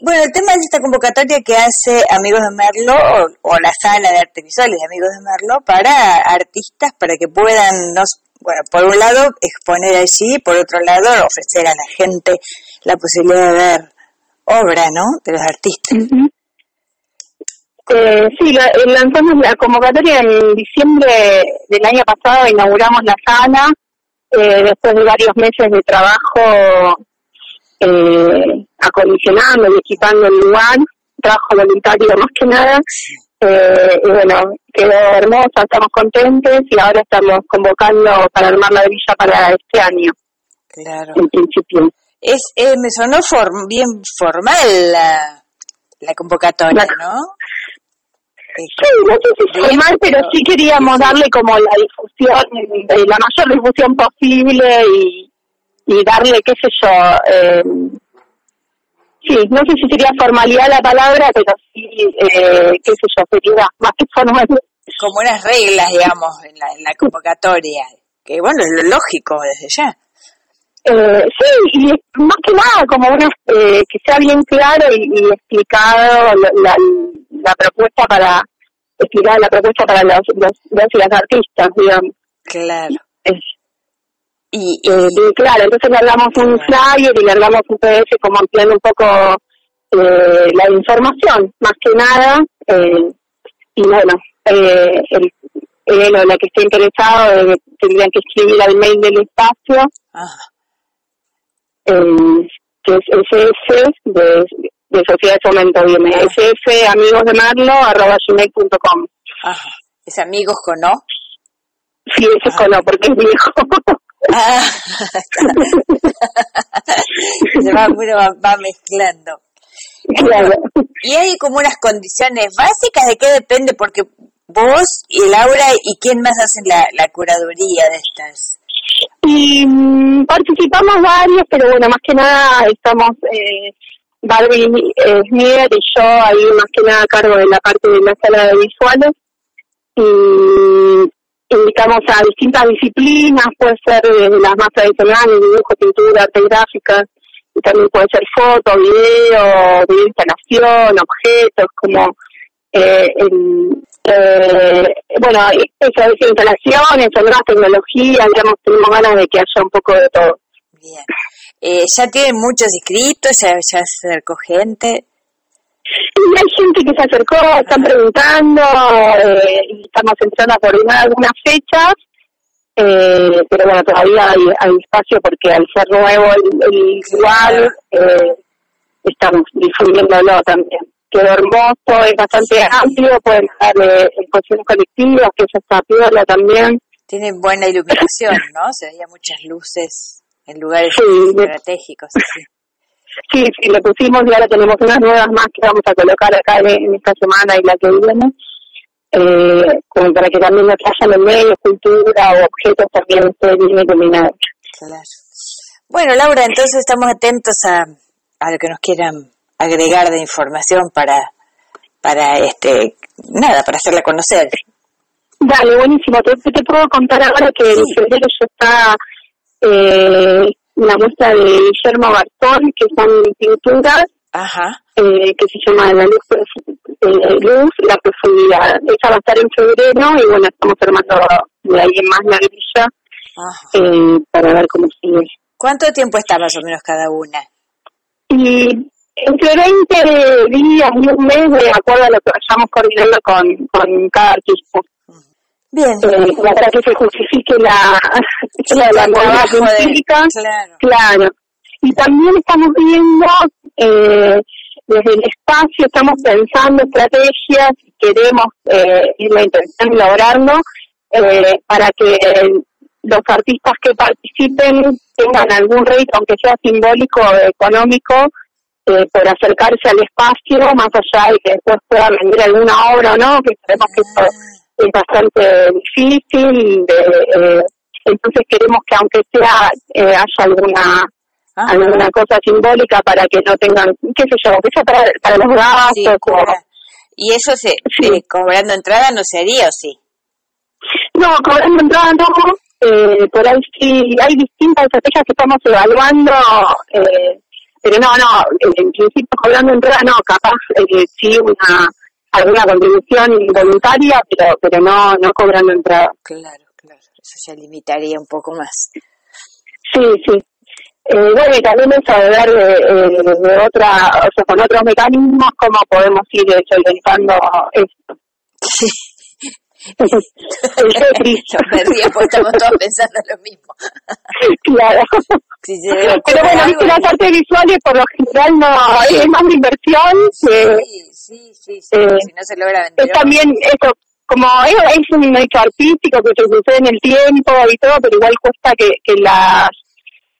Bueno, el tema es esta convocatoria que hace Amigos de Merlo o, la sala de artes visuales de Amigos de Merlo para artistas para que puedan, no, bueno, por un lado exponer allí, por otro lado ofrecer a la gente la posibilidad de ver obra, ¿no? De los artistas. eh, sí, lanzamos la convocatoria en diciembre del año pasado, inauguramos la sala, eh, después de varios meses de trabajo eh, acondicionando y equipando el lugar, trabajo voluntario más que nada, eh, y bueno, quedó hermosa, estamos contentos y ahora estamos convocando para armar la villa para este año. Claro. En principio. Es, eh, me sonó bien formal la, la convocatoria, ¿no? Sí, no sé si formal, pero sí queríamos darle como la difusión, eh, la mayor difusión posible y, y darle, qué sé yo, eh, sí, no sé si sería formalidad la palabra, pero sí, eh, qué sé yo, sería más que formal. Como unas reglas, digamos, en la, en la convocatoria, que bueno, es lo lógico desde ya. Eh, sí, y más que nada, como una, eh, que sea bien claro y, explicado la, la, propuesta para, explicar la propuesta para los, los, los y las artistas, digamos. Claro. Y, y, claro, entonces le damos un flyer y le damos un PDF como ampliando un poco eh, la información, más que nada. Eh, y bueno, eh, el, él o la que esté interesado eh, tendrían que escribir al mail del espacio, eh, que es SS de, de Sociedad de Fomento, viene SS amigos de Marlo, arroba gmail.com. Ajá. ¿Es amigos con no? Sí, ese es con porque es viejo. Ah, se va, va, mezclando. Y hay como unas condiciones básicas de qué depende, porque vos y Laura y quién más hacen la, la curaduría de estas. Y mm, participamos varios, pero bueno, más que nada estamos eh, Barbie eh, y yo ahí más que nada a cargo de la parte de la sala de visuales. Y invitamos a distintas disciplinas, puede ser desde las más tradicionales, dibujo, pintura, arte gráfica, y también puede ser foto, video, video instalación, objetos, como eh, eh, bueno, eso es instalaciones, otras tecnologías, digamos, tenemos ganas de que haya un poco de todo. Bien. Eh, ¿Ya tienen muchos inscritos? ¿Ya, ya se acercó gente? Y hay gente que se acercó, están preguntando, eh, estamos entrando a coordinar algunas fechas, eh, pero bueno, todavía hay, espacio porque al ser nuevo el, igual, eh, estamos difundiéndolo también. Quedó hermoso, es bastante amplio, pueden estar eh, en cuestiones colectivas, que ya está piola también. Tiene buena iluminación, ¿no? Se veía muchas luces en lugares estratégicos. Sí. Sí, sí, le pusimos y ahora tenemos unas nuevas más que vamos a colocar acá en, esta semana y la que viene, eh, como para que también nos haya en medio, cultura o objetos también estén bien iluminados. Claro. Bueno, Laura, entonces estamos atentos a, a lo que nos quieran agregar de información para, para este, nada, para hacerla conocer. Dale, buenísimo. Te, te puedo contar ahora que en febrero ya está eh, una muestra de Guillermo Bartón, que son pinturas, Eh, que se llama La luz, eh, luz, la profundidad. Esa va a estar en febrero y bueno, estamos armando de ahí en más la grilla eh, para ver cómo sigue. ¿Cuánto tiempo está más o menos cada una? Y entre 20 días y un mes, de acuerdo a lo que vayamos coordinando con, con cada artista. Bien. Eh, para que se justifique la, la, la, claro. claro. Y también estamos viendo, eh, desde el espacio, estamos pensando estrategias, queremos eh, la intención lograrlo, eh, para que los artistas que participen tengan algún rédito, aunque sea simbólico o económico, eh, por acercarse al espacio, más allá de que después pueda vender alguna obra o no, que sabemos que esto es bastante difícil. De, eh, entonces queremos que aunque sea eh, haya alguna ah. alguna cosa simbólica para que no tengan, qué sé yo, que para, para los gastos. ¿Y eso se, eh, cobrando entrada no se haría o sí? No, cobrando entrada no. Eh, por ahí sí hay distintas estrategias que estamos evaluando. Eh, pero no, no, en principio cobrando entrada no, capaz eh, sí una alguna contribución voluntaria, pero pero no no cobrando entrada. Claro, claro, eso se limitaría un poco más. Sí, sí. Eh, bueno, y también eso de ver de, otra, o sea, con otros mecanismos, cómo podemos ir solventando esto. Sí. el me pues estamos todos pensando lo mismo. claro. Pero bueno, viste las artes visuales por lo general no es más de inversión sí, sí, sí, sí, eh, si no se logra vender. Es también eso, como es, es un hecho artístico que se sucede en el tiempo y todo, pero igual cuesta que, que las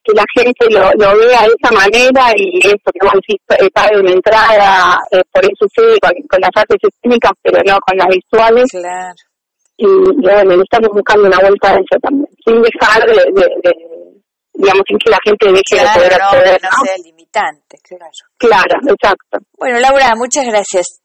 que la gente lo, lo vea de esa manera y eso, que vos decís, eh, pague una entrada, eh, por eso sí, con, las artes escénicas, pero no con las visuales. Claro. Y, bueno, estamos buscando una vuelta a eso también, sin dejar de, de, digamos, sin que la gente deje de poder acceder. No, no sea limitante, claro. Claro, exacto. Bueno, Laura, muchas gracias.